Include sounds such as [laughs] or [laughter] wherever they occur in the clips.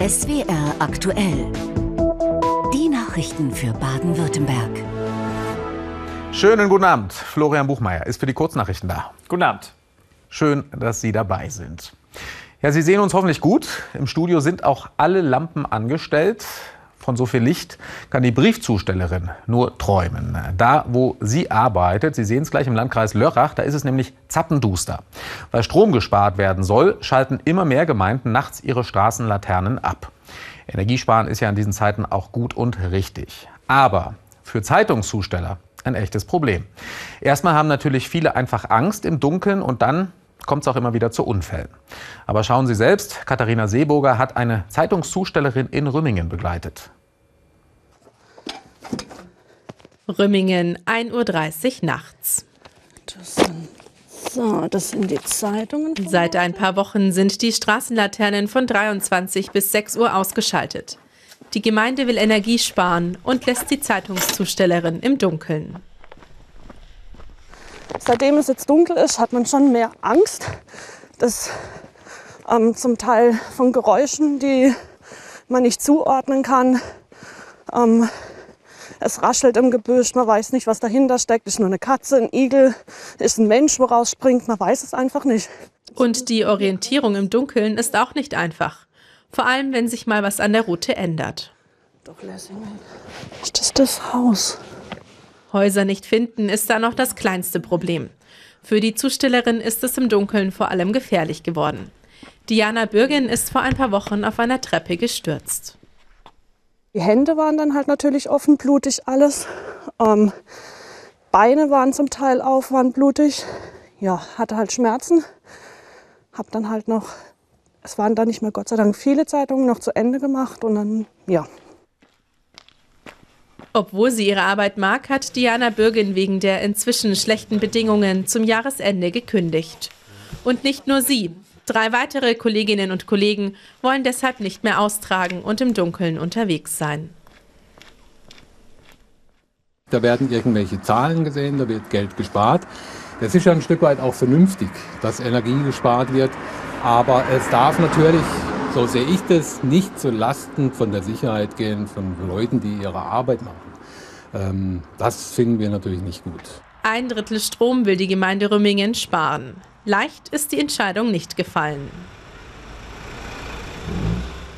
SWR aktuell. Die Nachrichten für Baden-Württemberg. Schönen guten Abend. Florian Buchmeier ist für die Kurznachrichten da. Guten Abend. Schön, dass Sie dabei sind. Ja, Sie sehen uns hoffentlich gut. Im Studio sind auch alle Lampen angestellt. Von so viel Licht kann die Briefzustellerin nur träumen. Da, wo sie arbeitet, Sie sehen es gleich im Landkreis Lörrach, da ist es nämlich zappenduster. Weil Strom gespart werden soll, schalten immer mehr Gemeinden nachts ihre Straßenlaternen ab. Energiesparen ist ja in diesen Zeiten auch gut und richtig. Aber für Zeitungszusteller ein echtes Problem. Erstmal haben natürlich viele einfach Angst im Dunkeln und dann kommt es auch immer wieder zu Unfällen. Aber schauen Sie selbst, Katharina Seeburger hat eine Zeitungszustellerin in Rümmingen begleitet. Rümmingen, 1.30 Uhr nachts. Das sind, so, das sind die Zeitungen. Seit ein paar Wochen sind die Straßenlaternen von 23 bis 6 Uhr ausgeschaltet. Die Gemeinde will Energie sparen und lässt die Zeitungszustellerin im Dunkeln. Seitdem es jetzt dunkel ist, hat man schon mehr Angst, dass ähm, zum Teil von Geräuschen, die man nicht zuordnen kann, ähm, es raschelt im Gebüsch, man weiß nicht, was dahinter steckt. Ist nur eine Katze, ein Igel, ist ein Mensch, woraus springt, man weiß es einfach nicht. Und die Orientierung im Dunkeln ist auch nicht einfach. Vor allem, wenn sich mal was an der Route ändert. Doch, Lessingen, ist das das Haus? Häuser nicht finden ist da noch das kleinste Problem. Für die Zustellerin ist es im Dunkeln vor allem gefährlich geworden. Diana Bürgin ist vor ein paar Wochen auf einer Treppe gestürzt. Die Hände waren dann halt natürlich offen, blutig alles. Ähm, Beine waren zum Teil auf, waren blutig. Ja, hatte halt Schmerzen. Hab dann halt noch, es waren dann nicht mehr Gott sei Dank viele Zeitungen noch zu Ende gemacht und dann, ja, obwohl sie ihre Arbeit mag, hat Diana Bürgin wegen der inzwischen schlechten Bedingungen zum Jahresende gekündigt. Und nicht nur sie. Drei weitere Kolleginnen und Kollegen wollen deshalb nicht mehr austragen und im Dunkeln unterwegs sein. Da werden irgendwelche Zahlen gesehen, da wird Geld gespart. Das ist ja ein Stück weit auch vernünftig, dass Energie gespart wird. Aber es darf natürlich, so sehe ich das, nicht zu Lasten von der Sicherheit gehen von Leuten, die ihre Arbeit machen. Ähm, das finden wir natürlich nicht gut. Ein Drittel Strom will die Gemeinde Rümmingen sparen. Leicht ist die Entscheidung nicht gefallen.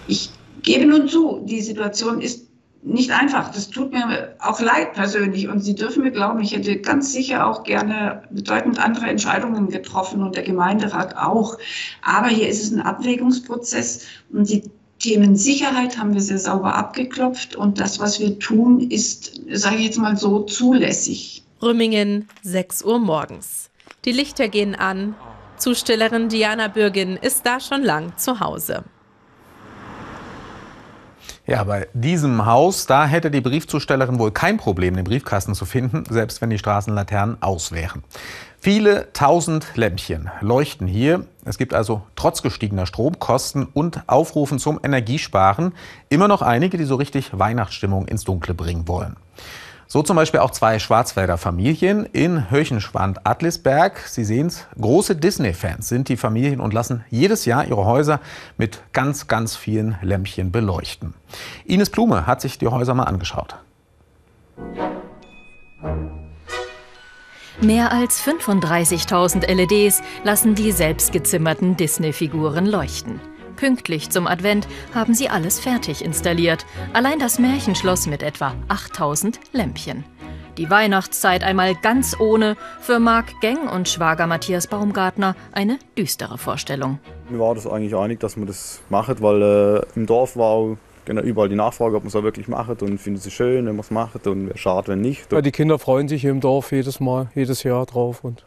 Ich gebe nun zu, die Situation ist nicht einfach. Das tut mir auch leid persönlich. Und Sie dürfen mir glauben, ich hätte ganz sicher auch gerne bedeutend andere Entscheidungen getroffen und der Gemeinderat auch. Aber hier ist es ein Abwägungsprozess und die Themen Sicherheit haben wir sehr sauber abgeklopft und das, was wir tun, ist, sage ich jetzt mal so, zulässig. Rümmingen, 6 Uhr morgens. Die Lichter gehen an. Zustellerin Diana Bürgin ist da schon lang zu Hause. Ja, bei diesem Haus, da hätte die Briefzustellerin wohl kein Problem, den Briefkasten zu finden, selbst wenn die Straßenlaternen aus wären. Viele tausend Lämpchen leuchten hier. Es gibt also trotz gestiegener Stromkosten und Aufrufen zum Energiesparen immer noch einige, die so richtig Weihnachtsstimmung ins Dunkle bringen wollen. So zum Beispiel auch zwei Schwarzwälder Familien in Höchenschwand-Adlisberg. Sie sehen es, große Disney-Fans sind die Familien und lassen jedes Jahr ihre Häuser mit ganz, ganz vielen Lämpchen beleuchten. Ines Blume hat sich die Häuser mal angeschaut. Mehr als 35.000 LEDs lassen die selbstgezimmerten Disney-Figuren leuchten. Pünktlich zum Advent haben sie alles fertig installiert. Allein das Märchenschloss mit etwa 8000 Lämpchen. Die Weihnachtszeit einmal ganz ohne, für Marc Geng und Schwager Matthias Baumgartner eine düstere Vorstellung. Mir war das eigentlich einig, dass man das macht, weil äh, im Dorf war genau überall die Nachfrage, ob man es auch wirklich macht und findet es schön, wenn man es macht und wäre schade, wenn nicht. Ja, die Kinder freuen sich hier im Dorf jedes Mal, jedes Jahr drauf und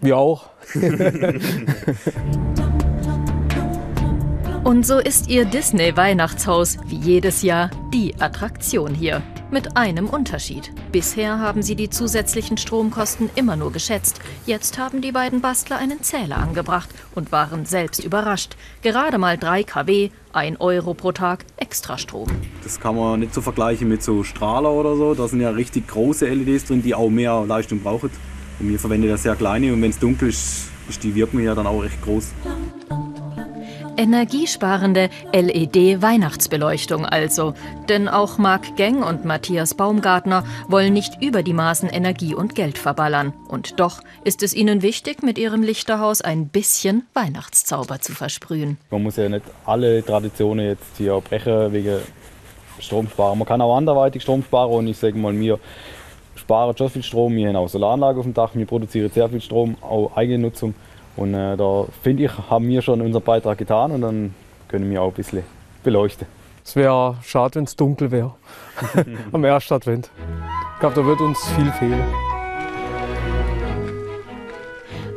wir auch. [laughs] [laughs] Und so ist ihr Disney-Weihnachtshaus wie jedes Jahr die Attraktion hier. Mit einem Unterschied. Bisher haben sie die zusätzlichen Stromkosten immer nur geschätzt. Jetzt haben die beiden Bastler einen Zähler angebracht und waren selbst überrascht. Gerade mal 3 kW, 1 Euro pro Tag Extrastrom. Das kann man nicht so vergleichen mit so Strahler oder so. Da sind ja richtig große LEDs drin, die auch mehr Leistung brauchen. Und wir verwenden ja sehr kleine und wenn es dunkel ist, ist die Wirkung ja dann auch recht groß. Energiesparende LED-Weihnachtsbeleuchtung also. Denn auch Marc Geng und Matthias Baumgartner wollen nicht über die Maßen Energie und Geld verballern. Und doch ist es ihnen wichtig, mit ihrem Lichterhaus ein bisschen Weihnachtszauber zu versprühen. Man muss ja nicht alle Traditionen jetzt hier brechen wegen Stromsparen. Man kann auch anderweitig Strom sparen und ich sage mal, wir sparen schon viel Strom. Wir haben auch Solaranlage auf dem Dach, wir produzieren sehr viel Strom, auch Eigennutzung. Und äh, da finde ich, haben wir schon unseren Beitrag getan und dann können wir auch ein bisschen beleuchten. Es wäre schade, wenn es dunkel wäre. [laughs] Am ersten Advent. Ich glaube, da wird uns viel fehlen.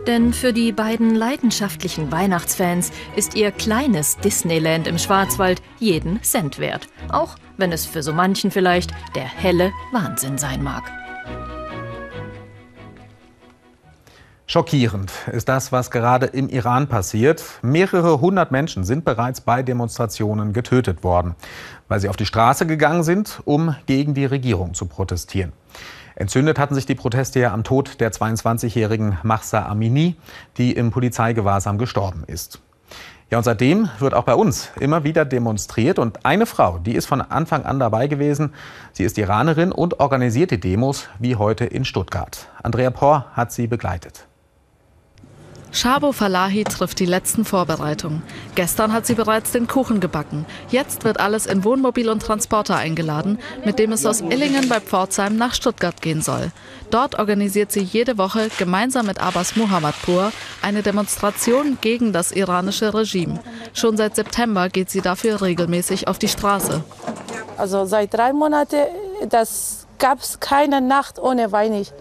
Denn für die beiden leidenschaftlichen Weihnachtsfans ist ihr kleines Disneyland im Schwarzwald jeden Cent wert. Auch wenn es für so manchen vielleicht der helle Wahnsinn sein mag. Schockierend ist das, was gerade im Iran passiert. Mehrere hundert Menschen sind bereits bei Demonstrationen getötet worden, weil sie auf die Straße gegangen sind, um gegen die Regierung zu protestieren. Entzündet hatten sich die Proteste ja am Tod der 22-jährigen Mahsa Amini, die im Polizeigewahrsam gestorben ist. Ja, und seitdem wird auch bei uns immer wieder demonstriert. Und eine Frau, die ist von Anfang an dabei gewesen. Sie ist Iranerin und organisiert die Demos, wie heute in Stuttgart. Andrea Por hat sie begleitet. Shabo Falahi trifft die letzten Vorbereitungen. Gestern hat sie bereits den Kuchen gebacken. Jetzt wird alles in Wohnmobil und Transporter eingeladen, mit dem es aus Illingen bei Pforzheim nach Stuttgart gehen soll. Dort organisiert sie jede Woche gemeinsam mit Abbas Muhammadpur eine Demonstration gegen das iranische Regime. Schon seit September geht sie dafür regelmäßig auf die Straße. Also seit drei Monaten, das gab es keine Nacht ohne Wein. Ich,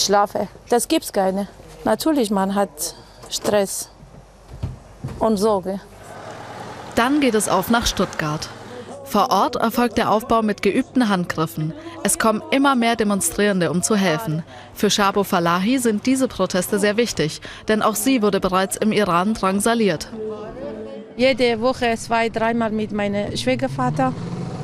schlafe. Das gibt es keine. Natürlich, man hat Stress und Sorge. Dann geht es auf nach Stuttgart. Vor Ort erfolgt der Aufbau mit geübten Handgriffen. Es kommen immer mehr Demonstrierende, um zu helfen. Für Shabo Falahi sind diese Proteste sehr wichtig, denn auch sie wurde bereits im Iran drangsaliert. Jede Woche zwei, dreimal mit meinem Schwiegervater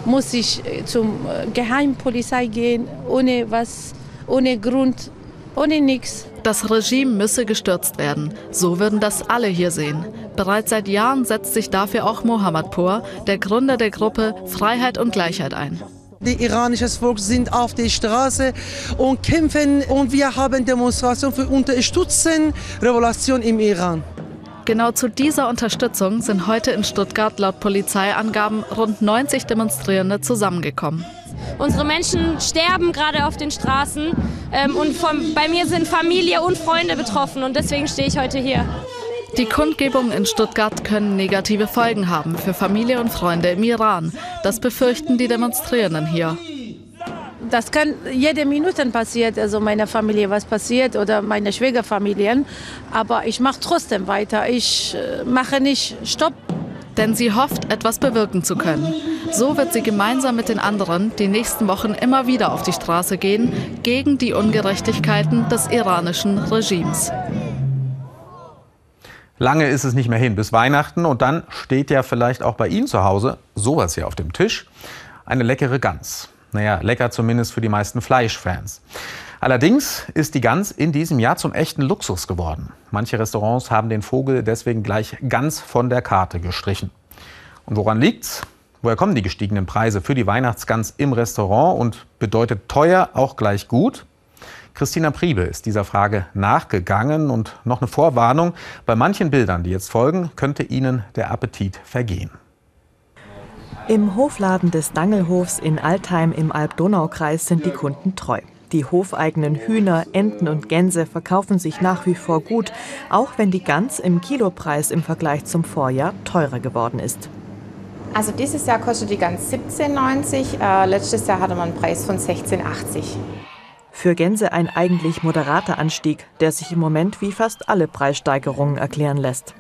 muss ich zum Geheimpolizei gehen, ohne was, ohne Grund, ohne nichts. Das Regime müsse gestürzt werden. So würden das alle hier sehen. Bereits seit Jahren setzt sich dafür auch Mohammadpur, der Gründer der Gruppe Freiheit und Gleichheit ein. Die iranische Volk sind auf der Straße und kämpfen und wir haben Demonstrationen für Unterstützen Revolution im Iran. Genau zu dieser Unterstützung sind heute in Stuttgart laut Polizeiangaben rund 90 Demonstrierende zusammengekommen. Unsere Menschen sterben gerade auf den Straßen ähm, und von, bei mir sind Familie und Freunde betroffen und deswegen stehe ich heute hier. Die Kundgebungen in Stuttgart können negative Folgen haben für Familie und Freunde im Iran. Das befürchten die Demonstrierenden hier. Das kann jede Minute passieren, also meiner Familie was passiert oder meine Schwiegerfamilien. Aber ich mache trotzdem weiter. Ich mache nicht Stopp. Denn sie hofft, etwas bewirken zu können. So wird sie gemeinsam mit den anderen die nächsten Wochen immer wieder auf die Straße gehen gegen die Ungerechtigkeiten des iranischen Regimes. Lange ist es nicht mehr hin bis Weihnachten und dann steht ja vielleicht auch bei Ihnen zu Hause sowas hier auf dem Tisch. Eine leckere Gans. Naja, lecker zumindest für die meisten Fleischfans. Allerdings ist die Gans in diesem Jahr zum echten Luxus geworden. Manche Restaurants haben den Vogel deswegen gleich ganz von der Karte gestrichen. Und woran liegt's? Woher kommen die gestiegenen Preise für die Weihnachtsgans im Restaurant und bedeutet teuer auch gleich gut? Christina Priebe ist dieser Frage nachgegangen und noch eine Vorwarnung. Bei manchen Bildern, die jetzt folgen, könnte Ihnen der Appetit vergehen. Im Hofladen des Dangelhofs in Altheim im Alb-Donau-Kreis sind die Kunden treu. Die hofeigenen Hühner, Enten und Gänse verkaufen sich nach wie vor gut, auch wenn die Gans im Kilopreis im Vergleich zum Vorjahr teurer geworden ist. Also dieses Jahr kostet die Gans 17,90, äh, letztes Jahr hatte man einen Preis von 16,80. Für Gänse ein eigentlich moderater Anstieg, der sich im Moment wie fast alle Preissteigerungen erklären lässt.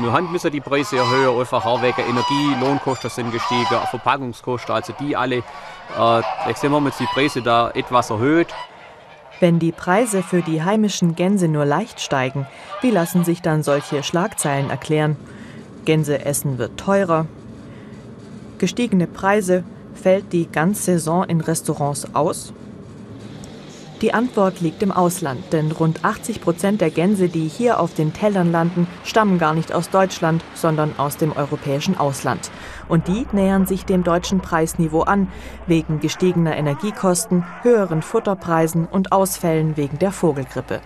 Wir haben müssen die Preise erhöhen, einfach auch wegen Energie, Lohnkosten sind gestiegen, Verpackungskosten, also die alle. Äh, jetzt haben wir die Preise da etwas erhöht. Wenn die Preise für die heimischen Gänse nur leicht steigen, wie lassen sich dann solche Schlagzeilen erklären? Gänseessen wird teurer. Gestiegene Preise, fällt die ganze Saison in Restaurants aus? Die Antwort liegt im Ausland, denn rund 80 Prozent der Gänse, die hier auf den Tellern landen, stammen gar nicht aus Deutschland, sondern aus dem europäischen Ausland. Und die nähern sich dem deutschen Preisniveau an, wegen gestiegener Energiekosten, höheren Futterpreisen und Ausfällen wegen der Vogelgrippe.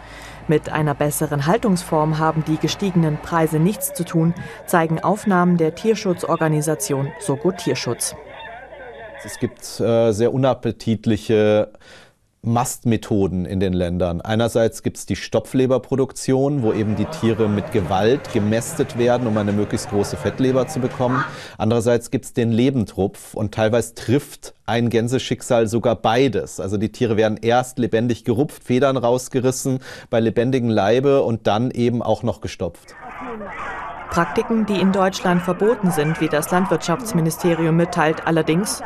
Mit einer besseren Haltungsform haben die gestiegenen Preise nichts zu tun, zeigen Aufnahmen der Tierschutzorganisation Sogo Tierschutz. Es gibt äh, sehr unappetitliche Mastmethoden in den Ländern. Einerseits gibt es die Stopfleberproduktion, wo eben die Tiere mit Gewalt gemästet werden, um eine möglichst große Fettleber zu bekommen. Andererseits gibt es den Lebendrupf und teilweise trifft ein Gänseschicksal sogar beides. Also die Tiere werden erst lebendig gerupft, Federn rausgerissen bei lebendigem Leibe und dann eben auch noch gestopft. Praktiken, die in Deutschland verboten sind, wie das Landwirtschaftsministerium mitteilt, allerdings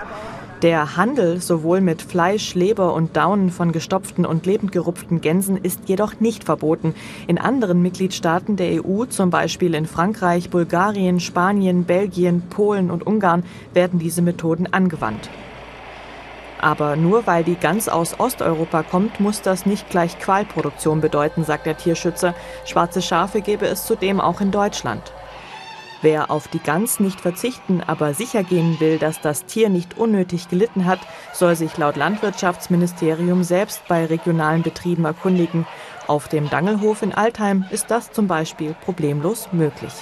der Handel sowohl mit Fleisch, Leber und Daunen von gestopften und lebend gerupften Gänsen ist jedoch nicht verboten. In anderen Mitgliedstaaten der EU, zum Beispiel in Frankreich, Bulgarien, Spanien, Belgien, Polen und Ungarn, werden diese Methoden angewandt. Aber nur weil die Gans aus Osteuropa kommt, muss das nicht gleich Qualproduktion bedeuten, sagt der Tierschützer. Schwarze Schafe gäbe es zudem auch in Deutschland. Wer auf die Gans nicht verzichten, aber sicher gehen will, dass das Tier nicht unnötig gelitten hat, soll sich laut Landwirtschaftsministerium selbst bei regionalen Betrieben erkundigen. Auf dem Dangelhof in Altheim ist das zum Beispiel problemlos möglich.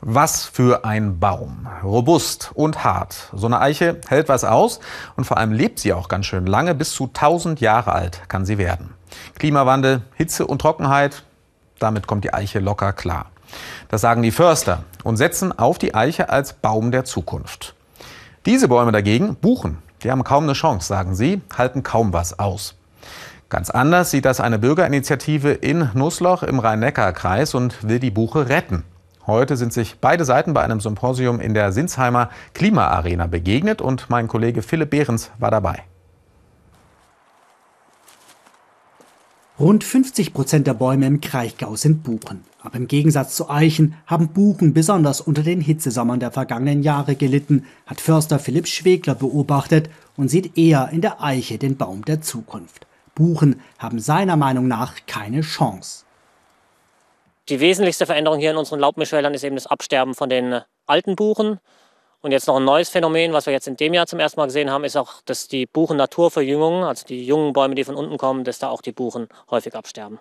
Was für ein Baum. Robust und hart. So eine Eiche hält was aus und vor allem lebt sie auch ganz schön lange. Bis zu 1000 Jahre alt kann sie werden. Klimawandel, Hitze und Trockenheit, damit kommt die Eiche locker klar. Das sagen die Förster und setzen auf die Eiche als Baum der Zukunft. Diese Bäume dagegen, Buchen, die haben kaum eine Chance, sagen sie, halten kaum was aus. Ganz anders sieht das eine Bürgerinitiative in Nussloch im Rhein-Neckar-Kreis und will die Buche retten. Heute sind sich beide Seiten bei einem Symposium in der Sinsheimer Klimaarena begegnet und mein Kollege Philipp Behrens war dabei. Rund 50 Prozent der Bäume im Kraichgau sind Buchen. Aber im Gegensatz zu Eichen haben Buchen besonders unter den Hitzesommern der vergangenen Jahre gelitten, hat Förster Philipp Schwegler beobachtet und sieht eher in der Eiche den Baum der Zukunft. Buchen haben seiner Meinung nach keine Chance. Die wesentlichste Veränderung hier in unseren Laubmischwäldern ist eben das Absterben von den alten Buchen. Und jetzt noch ein neues Phänomen, was wir jetzt in dem Jahr zum ersten Mal gesehen haben, ist auch, dass die Buchen-Naturverjüngung, also die jungen Bäume, die von unten kommen, dass da auch die Buchen häufig absterben.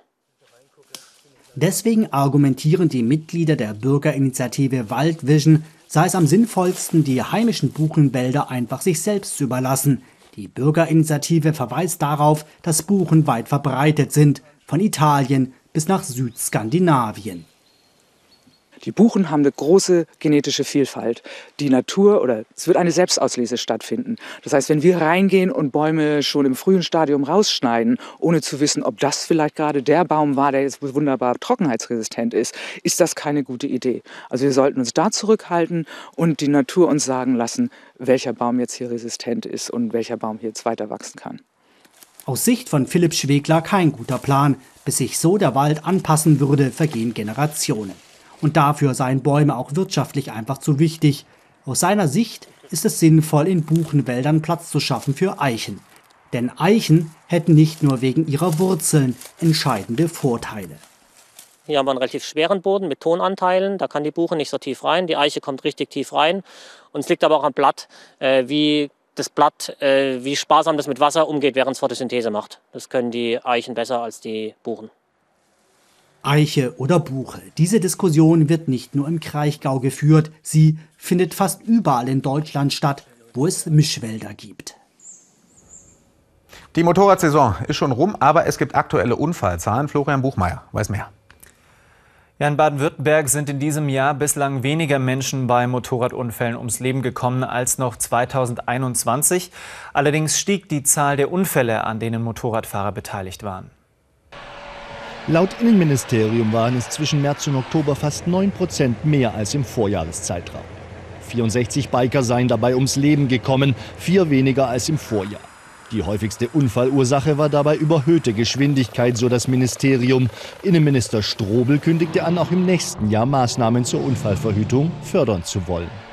Deswegen argumentieren die Mitglieder der Bürgerinitiative Waldvision, sei es am sinnvollsten, die heimischen Buchenwälder einfach sich selbst zu überlassen. Die Bürgerinitiative verweist darauf, dass Buchen weit verbreitet sind, von Italien bis nach Südskandinavien. Die Buchen haben eine große genetische Vielfalt. Die Natur oder es wird eine Selbstauslese stattfinden. Das heißt, wenn wir reingehen und Bäume schon im frühen Stadium rausschneiden, ohne zu wissen, ob das vielleicht gerade der Baum war, der jetzt wunderbar trockenheitsresistent ist, ist das keine gute Idee. Also wir sollten uns da zurückhalten und die Natur uns sagen lassen, welcher Baum jetzt hier resistent ist und welcher Baum hier jetzt weiter wachsen kann. Aus Sicht von Philipp Schwegler kein guter Plan. Bis sich so der Wald anpassen würde, vergehen Generationen. Und dafür seien Bäume auch wirtschaftlich einfach zu wichtig. Aus seiner Sicht ist es sinnvoll, in Buchenwäldern Platz zu schaffen für Eichen. Denn Eichen hätten nicht nur wegen ihrer Wurzeln entscheidende Vorteile. Hier haben wir einen relativ schweren Boden mit Tonanteilen. Da kann die Buche nicht so tief rein. Die Eiche kommt richtig tief rein. Und es liegt aber auch am Blatt, äh, wie das Blatt, äh, wie sparsam das mit Wasser umgeht, während es Photosynthese macht. Das können die Eichen besser als die Buchen. Eiche oder Buche. Diese Diskussion wird nicht nur im Kraichgau geführt, sie findet fast überall in Deutschland statt, wo es Mischwälder gibt. Die Motorradsaison ist schon rum, aber es gibt aktuelle Unfallzahlen. Florian Buchmeier weiß mehr. Ja, in Baden-Württemberg sind in diesem Jahr bislang weniger Menschen bei Motorradunfällen ums Leben gekommen als noch 2021. Allerdings stieg die Zahl der Unfälle, an denen Motorradfahrer beteiligt waren. Laut Innenministerium waren es zwischen März und Oktober fast 9 Prozent mehr als im Vorjahreszeitraum. 64 Biker seien dabei ums Leben gekommen, vier weniger als im Vorjahr. Die häufigste Unfallursache war dabei überhöhte Geschwindigkeit, so das Ministerium. Innenminister Strobel kündigte an, auch im nächsten Jahr Maßnahmen zur Unfallverhütung fördern zu wollen.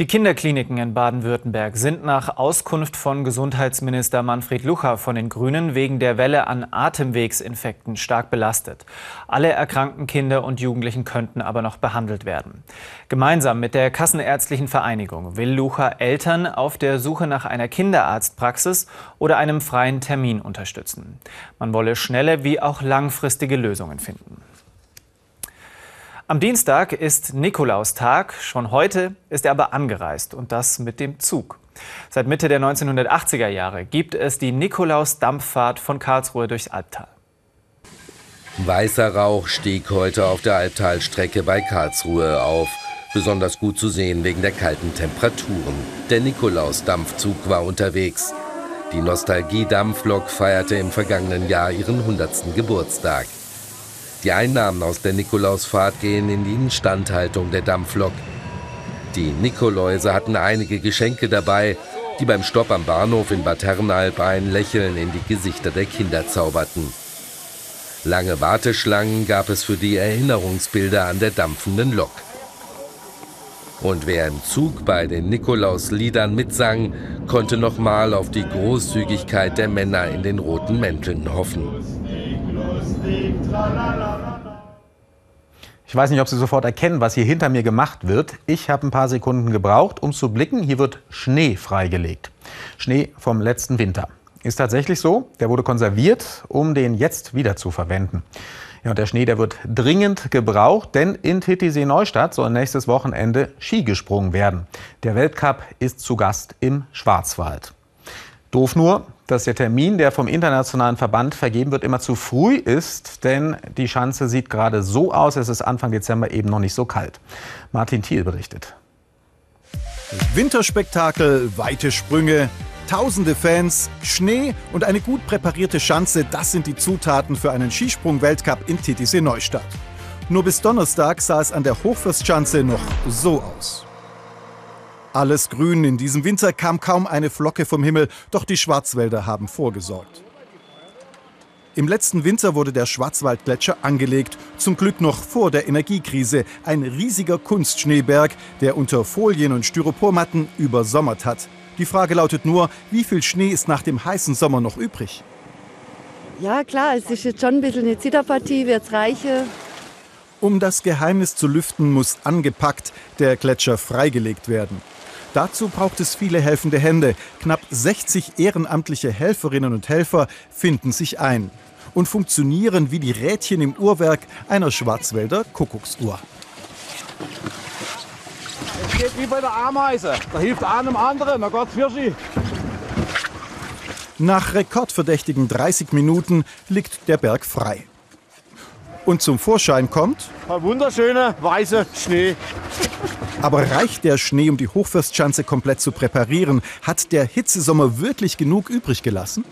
Die Kinderkliniken in Baden-Württemberg sind nach Auskunft von Gesundheitsminister Manfred Lucha von den Grünen wegen der Welle an Atemwegsinfekten stark belastet. Alle erkrankten Kinder und Jugendlichen könnten aber noch behandelt werden. Gemeinsam mit der Kassenärztlichen Vereinigung will Lucha Eltern auf der Suche nach einer Kinderarztpraxis oder einem freien Termin unterstützen. Man wolle schnelle wie auch langfristige Lösungen finden. Am Dienstag ist Nikolaustag. Schon heute ist er aber angereist und das mit dem Zug. Seit Mitte der 1980er Jahre gibt es die Nikolaus-Dampffahrt von Karlsruhe durchs Albtal. Weißer Rauch stieg heute auf der Albtalstrecke bei Karlsruhe auf. Besonders gut zu sehen wegen der kalten Temperaturen. Der Nikolaus-Dampfzug war unterwegs. Die Nostalgie-Dampflok feierte im vergangenen Jahr ihren 100. Geburtstag. Die Einnahmen aus der Nikolausfahrt gehen in die Instandhaltung der Dampflok. Die Nikoläuse hatten einige Geschenke dabei, die beim Stopp am Bahnhof in Bad Herrenalb ein Lächeln in die Gesichter der Kinder zauberten. Lange Warteschlangen gab es für die Erinnerungsbilder an der dampfenden Lok. Und wer im Zug bei den Nikolausliedern mitsang, konnte nochmal auf die Großzügigkeit der Männer in den roten Mänteln hoffen. Ich weiß nicht, ob Sie sofort erkennen, was hier hinter mir gemacht wird. Ich habe ein paar Sekunden gebraucht, um zu blicken. Hier wird Schnee freigelegt. Schnee vom letzten Winter. Ist tatsächlich so. Der wurde konserviert, um den jetzt wieder zu verwenden. Ja, und der Schnee, der wird dringend gebraucht, denn in Titisee Neustadt soll nächstes Wochenende Ski gesprungen werden. Der Weltcup ist zu Gast im Schwarzwald. Doof nur, dass der Termin, der vom internationalen Verband vergeben wird, immer zu früh ist, denn die Schanze sieht gerade so aus, es ist Anfang Dezember eben noch nicht so kalt. Martin Thiel berichtet. Winterspektakel, weite Sprünge, tausende Fans, Schnee und eine gut präparierte Schanze, das sind die Zutaten für einen Skisprung-Weltcup in Titisee Neustadt. Nur bis Donnerstag sah es an der Hochfürstschanze noch so aus. Alles grün, in diesem Winter kam kaum eine Flocke vom Himmel, doch die Schwarzwälder haben vorgesorgt. Im letzten Winter wurde der Schwarzwaldgletscher angelegt, zum Glück noch vor der Energiekrise. Ein riesiger Kunstschneeberg, der unter Folien und Styropormatten übersommert hat. Die Frage lautet nur, wie viel Schnee ist nach dem heißen Sommer noch übrig? Ja, klar, es ist jetzt schon ein bisschen eine Zitterpartie, wird es reichen. Um das Geheimnis zu lüften, muss angepackt, der Gletscher freigelegt werden. Dazu braucht es viele helfende Hände. Knapp 60 ehrenamtliche Helferinnen und Helfer finden sich ein und funktionieren wie die Rädchen im Uhrwerk einer Schwarzwälder Kuckucksuhr. Es geht wie bei der Ameise. Da hilft einem anderen, na Gott für Sie. Nach rekordverdächtigen 30 Minuten liegt der Berg frei. Und zum Vorschein kommt. Ein wunderschöner weißer Schnee. Aber reicht der Schnee, um die Hochfürstschanze komplett zu präparieren? Hat der Hitzesommer wirklich genug übrig gelassen?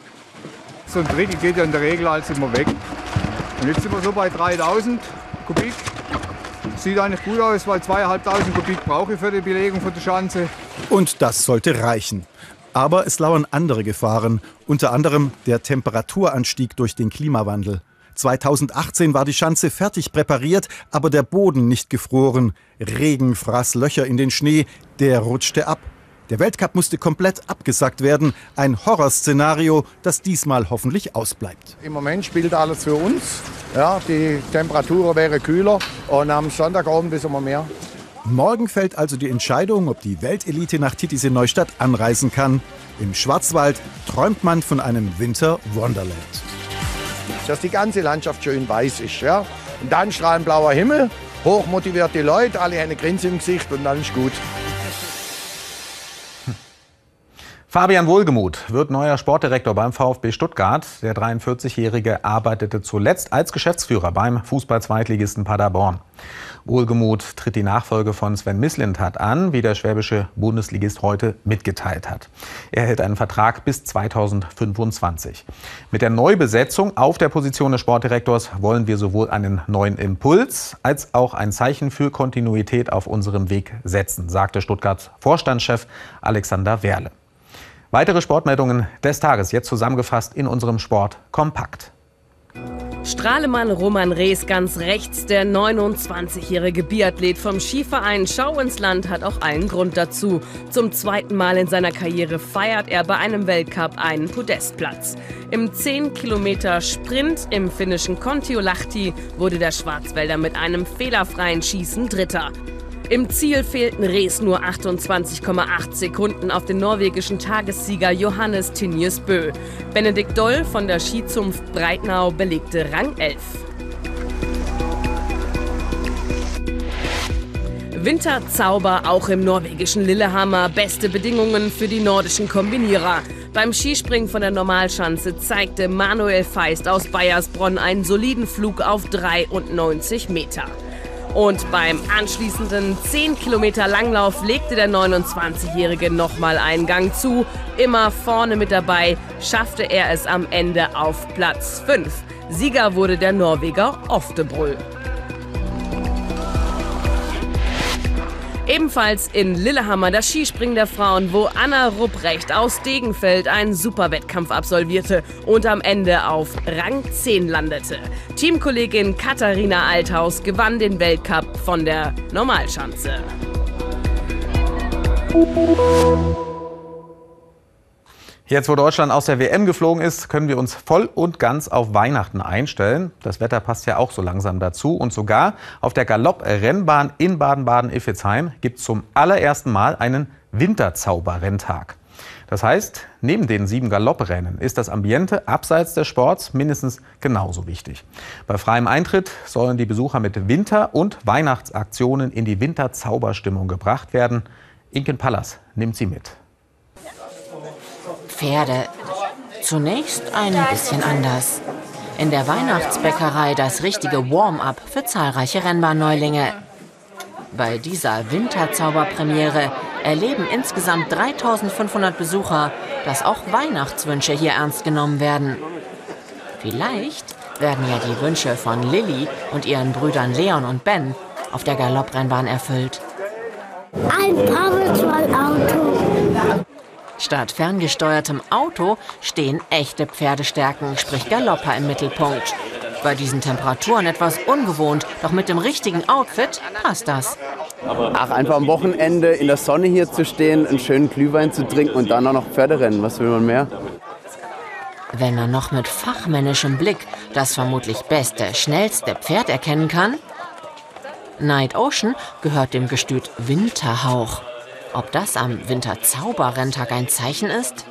So ein Drittel geht ja in der Regel als immer weg. Und jetzt sind wir so bei 3000 Kubik. Sieht eigentlich gut aus, weil 2500 Kubik brauche ich für die Belegung von der Schanze. Und das sollte reichen. Aber es lauern andere Gefahren, unter anderem der Temperaturanstieg durch den Klimawandel. 2018 war die Schanze fertig präpariert, aber der Boden nicht gefroren. Regen fraß Löcher in den Schnee, der rutschte ab. Der Weltcup musste komplett abgesagt werden. Ein Horrorszenario, das diesmal hoffentlich ausbleibt. Im Moment spielt alles für uns. Ja, die Temperatur wäre kühler und am Sonntagabend ist immer mehr. Morgen fällt also die Entscheidung, ob die Weltelite nach Titisee Neustadt anreisen kann. Im Schwarzwald träumt man von einem Winter Wonderland dass die ganze Landschaft schön weiß ist. Ja? Und dann strahlend blauer Himmel, hochmotivierte Leute, alle eine Grinse im Gesicht und dann ist gut. Fabian Wohlgemuth wird neuer Sportdirektor beim VfB Stuttgart. Der 43-Jährige arbeitete zuletzt als Geschäftsführer beim Fußball-Zweitligisten Paderborn. Wohlgemuth tritt die Nachfolge von Sven Mislintat an, wie der schwäbische Bundesligist heute mitgeteilt hat. Er hält einen Vertrag bis 2025. Mit der Neubesetzung auf der Position des Sportdirektors wollen wir sowohl einen neuen Impuls als auch ein Zeichen für Kontinuität auf unserem Weg setzen, sagte Stuttgarts Vorstandschef Alexander Werle. Weitere Sportmeldungen des Tages jetzt zusammengefasst in unserem Sport kompakt. Strahlemann Roman Rees ganz rechts, der 29-jährige Biathlet vom Skiverein Schau ins Land hat auch allen Grund dazu. Zum zweiten Mal in seiner Karriere feiert er bei einem Weltcup einen Podestplatz. Im 10 Kilometer Sprint im finnischen Kontiolahti wurde der Schwarzwälder mit einem fehlerfreien Schießen Dritter. Im Ziel fehlten Rees nur 28,8 Sekunden auf den norwegischen Tagessieger Johannes Tinjes Bö. Benedikt Doll von der Skizunft Breitnau belegte Rang 11. Winterzauber auch im norwegischen Lillehammer. Beste Bedingungen für die nordischen Kombinierer. Beim Skispringen von der Normalschanze zeigte Manuel Feist aus Bayersbronn einen soliden Flug auf 93 Meter. Und beim anschließenden 10 Kilometer Langlauf legte der 29-Jährige nochmal einen Gang zu. Immer vorne mit dabei schaffte er es am Ende auf Platz 5. Sieger wurde der Norweger Oftebrull. Ebenfalls in Lillehammer das Skispringen der Frauen, wo Anna Rupprecht aus Degenfeld einen Superwettkampf absolvierte und am Ende auf Rang 10 landete. Teamkollegin Katharina Althaus gewann den Weltcup von der Normalschanze. Jetzt, wo Deutschland aus der WM geflogen ist, können wir uns voll und ganz auf Weihnachten einstellen. Das Wetter passt ja auch so langsam dazu. Und sogar auf der Galopp-Rennbahn in Baden-Baden-Iffezheim gibt es zum allerersten Mal einen Winterzauberrenntag. Das heißt, neben den sieben Galopprennen ist das Ambiente abseits des Sports mindestens genauso wichtig. Bei freiem Eintritt sollen die Besucher mit Winter- und Weihnachtsaktionen in die Winterzauberstimmung gebracht werden. Inken Pallas nimmt sie mit. Pferde. Zunächst ein bisschen anders. In der Weihnachtsbäckerei das richtige Warm-up für zahlreiche Rennbahnneulinge. Bei dieser Winterzauberpremiere erleben insgesamt 3500 Besucher, dass auch Weihnachtswünsche hier ernst genommen werden. Vielleicht werden ja die Wünsche von Lilly und ihren Brüdern Leon und Ben auf der Galopprennbahn erfüllt. Ein Powertrail-Auto. Statt ferngesteuertem Auto stehen echte Pferdestärken, sprich Galopper im Mittelpunkt. Bei diesen Temperaturen etwas ungewohnt, doch mit dem richtigen Outfit passt das. Ach, einfach am Wochenende in der Sonne hier zu stehen, einen schönen Glühwein zu trinken und dann auch noch Pferderennen. Was will man mehr? Wenn man noch mit fachmännischem Blick das vermutlich beste, schnellste Pferd erkennen kann? Night Ocean gehört dem Gestüt Winterhauch. Ob das am Winterzauberrenntag ein Zeichen ist?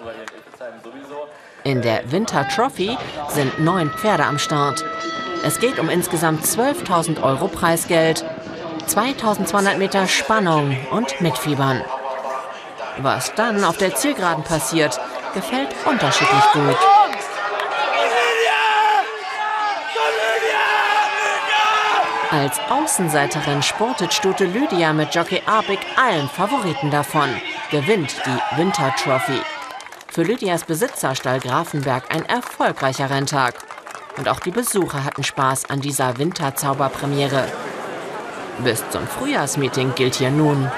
In der Winter Trophy sind neun Pferde am Start. Es geht um insgesamt 12.000 Euro Preisgeld, 2200 Meter Spannung und Mitfiebern. Was dann auf der Zielgeraden passiert, gefällt unterschiedlich gut. Als Außenseiterin sportet Stute Lydia mit Jockey Arbig allen Favoriten davon, gewinnt die Winter Trophy. Für Lydias Besitzerstall Grafenberg ein erfolgreicher Renntag. Und auch die Besucher hatten Spaß an dieser Winterzauberpremiere. Bis zum Frühjahrsmeeting gilt hier nun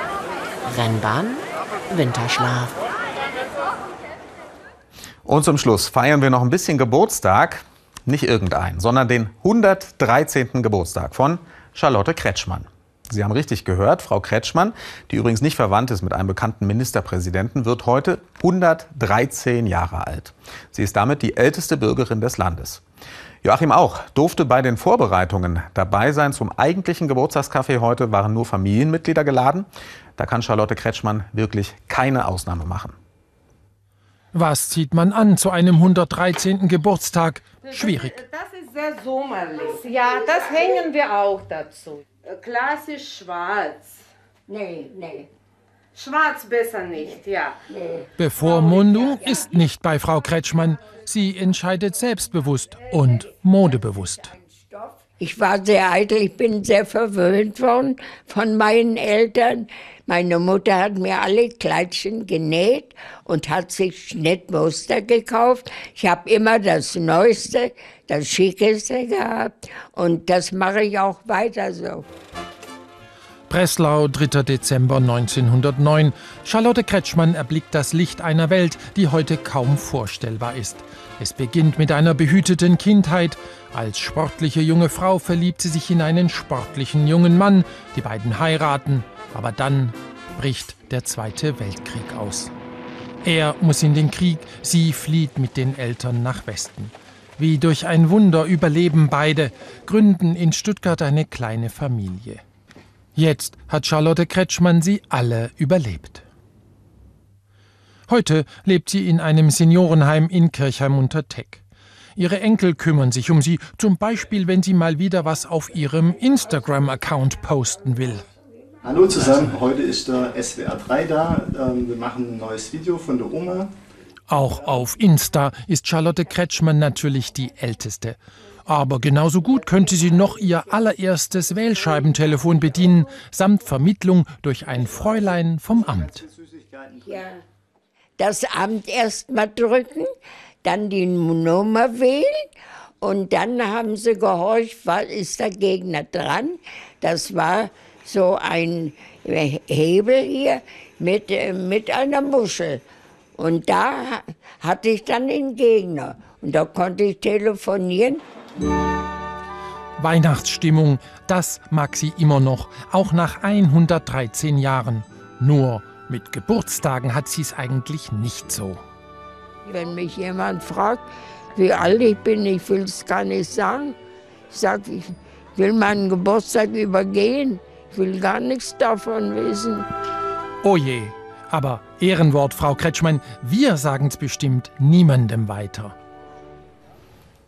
Rennbahn, Winterschlaf. Und zum Schluss feiern wir noch ein bisschen Geburtstag. Nicht irgendein, sondern den 113. Geburtstag von Charlotte Kretschmann. Sie haben richtig gehört, Frau Kretschmann, die übrigens nicht verwandt ist mit einem bekannten Ministerpräsidenten, wird heute 113 Jahre alt. Sie ist damit die älteste Bürgerin des Landes. Joachim auch durfte bei den Vorbereitungen dabei sein. Zum eigentlichen Geburtstagskaffee heute waren nur Familienmitglieder geladen. Da kann Charlotte Kretschmann wirklich keine Ausnahme machen. Was zieht man an zu einem 113. Geburtstag? Schwierig. Das ist sehr sommerlich. Ja, das hängen wir auch dazu. Klassisch schwarz. Nee, nee. Schwarz besser nicht, ja. Nee. Bevormundung ist nicht bei Frau Kretschmann. Sie entscheidet selbstbewusst und modebewusst. Ich war sehr eitel, ich bin sehr verwöhnt worden von meinen Eltern. Meine Mutter hat mir alle Kleidchen genäht und hat sich Schnittmuster gekauft. Ich habe immer das Neueste, das Schickeste gehabt und das mache ich auch weiter so. Breslau, 3. Dezember 1909. Charlotte Kretschmann erblickt das Licht einer Welt, die heute kaum vorstellbar ist. Es beginnt mit einer behüteten Kindheit, Als sportliche junge Frau verliebt sie sich in einen sportlichen jungen Mann. Die beiden heiraten, aber dann bricht der Zweite Weltkrieg aus. Er muss in den Krieg, sie flieht mit den Eltern nach Westen. Wie durch ein Wunder überleben beide, gründen in Stuttgart eine kleine Familie. Jetzt hat Charlotte Kretschmann sie alle überlebt. Heute lebt sie in einem Seniorenheim in Kirchheim unter Teck. Ihre Enkel kümmern sich um sie, zum Beispiel, wenn sie mal wieder was auf ihrem Instagram-Account posten will. Hallo zusammen, heute ist der SWR 3 da. Ähm, wir machen ein neues Video von der Oma. Auch auf Insta ist Charlotte Kretschmann natürlich die Älteste. Aber genauso gut könnte sie noch ihr allererstes Wählscheibentelefon bedienen, samt Vermittlung durch ein Fräulein vom Amt. Ja. Das Amt erst mal drücken, dann die Nummer wählen und dann haben sie gehorcht, was ist der Gegner dran. Das war so ein Hebel hier mit, mit einer Muschel. Und da hatte ich dann den Gegner. Und da konnte ich telefonieren. Weihnachtsstimmung, das mag sie immer noch, auch nach 113 Jahren. Nur mit Geburtstagen hat sie es eigentlich nicht so. Wenn mich jemand fragt, wie alt ich bin, ich will es gar nicht sagen. Ich sage, ich will meinen Geburtstag übergehen. Ich will gar nichts davon wissen. Oh je, aber Ehrenwort, Frau Kretschmann, wir sagen es bestimmt niemandem weiter.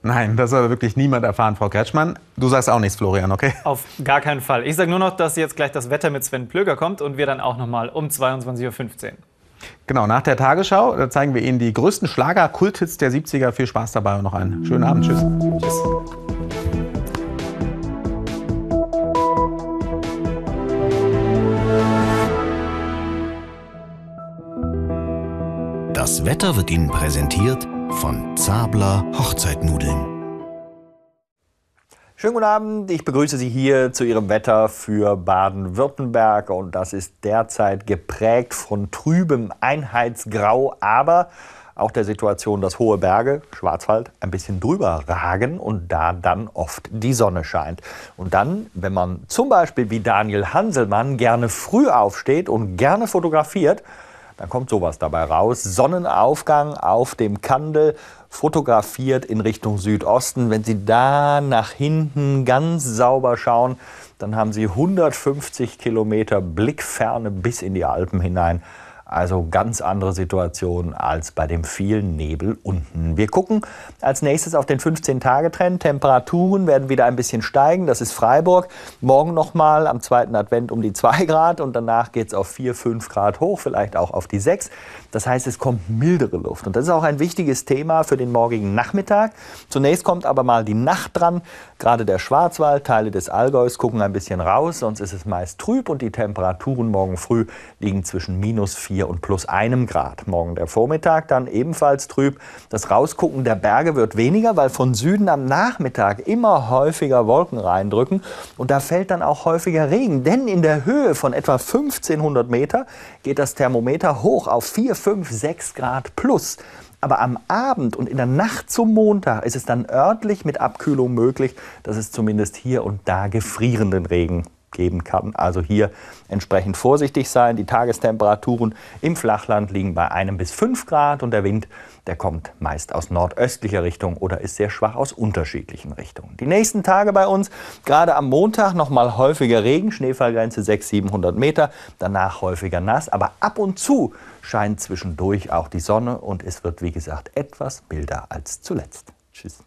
Nein, das soll wirklich niemand erfahren, Frau Kretschmann. Du sagst auch nichts, Florian, okay? Auf gar keinen Fall. Ich sage nur noch, dass jetzt gleich das Wetter mit Sven Plöger kommt und wir dann auch noch mal um 22.15 Uhr. Genau, nach der Tagesschau da zeigen wir Ihnen die größten Schlager-Kulthits der 70er. Viel Spaß dabei und noch einen schönen Abend. Tschüss. Tschüss. Das Wetter wird Ihnen präsentiert von Zabler Hochzeitnudeln. Schönen guten Abend, ich begrüße Sie hier zu Ihrem Wetter für Baden-Württemberg und das ist derzeit geprägt von trübem Einheitsgrau, aber auch der Situation, dass hohe Berge, Schwarzwald, ein bisschen drüber ragen und da dann oft die Sonne scheint. Und dann, wenn man zum Beispiel wie Daniel Hanselmann gerne früh aufsteht und gerne fotografiert, dann kommt sowas dabei raus. Sonnenaufgang auf dem Kandel, fotografiert in Richtung Südosten. Wenn Sie da nach hinten ganz sauber schauen, dann haben Sie 150 Kilometer Blickferne bis in die Alpen hinein. Also ganz andere Situation als bei dem vielen Nebel unten. Wir gucken als nächstes auf den 15-Tage-Trend. Temperaturen werden wieder ein bisschen steigen. Das ist Freiburg. Morgen nochmal am zweiten Advent um die 2 Grad und danach geht es auf 4, 5 Grad hoch, vielleicht auch auf die 6. Das heißt, es kommt mildere Luft. Und das ist auch ein wichtiges Thema für den morgigen Nachmittag. Zunächst kommt aber mal die Nacht dran. Gerade der Schwarzwald, Teile des Allgäus gucken ein bisschen raus, sonst ist es meist trüb und die Temperaturen morgen früh liegen zwischen minus 4 und plus einem Grad. Morgen der Vormittag dann ebenfalls trüb. Das Rausgucken der Berge wird weniger, weil von Süden am Nachmittag immer häufiger Wolken reindrücken und da fällt dann auch häufiger Regen. Denn in der Höhe von etwa 1500 Meter geht das Thermometer hoch auf 4, 5, 6 Grad plus. Aber am Abend und in der Nacht zum Montag ist es dann örtlich mit Abkühlung möglich, dass es zumindest hier und da gefrierenden Regen geben kann. Also hier entsprechend vorsichtig sein. Die Tagestemperaturen im Flachland liegen bei einem bis fünf Grad und der Wind, der kommt meist aus nordöstlicher Richtung oder ist sehr schwach aus unterschiedlichen Richtungen. Die nächsten Tage bei uns, gerade am Montag nochmal häufiger Regen, Schneefallgrenze 600, 700 Meter, danach häufiger nass, aber ab und zu scheint zwischendurch auch die Sonne und es wird wie gesagt etwas milder als zuletzt. Tschüss.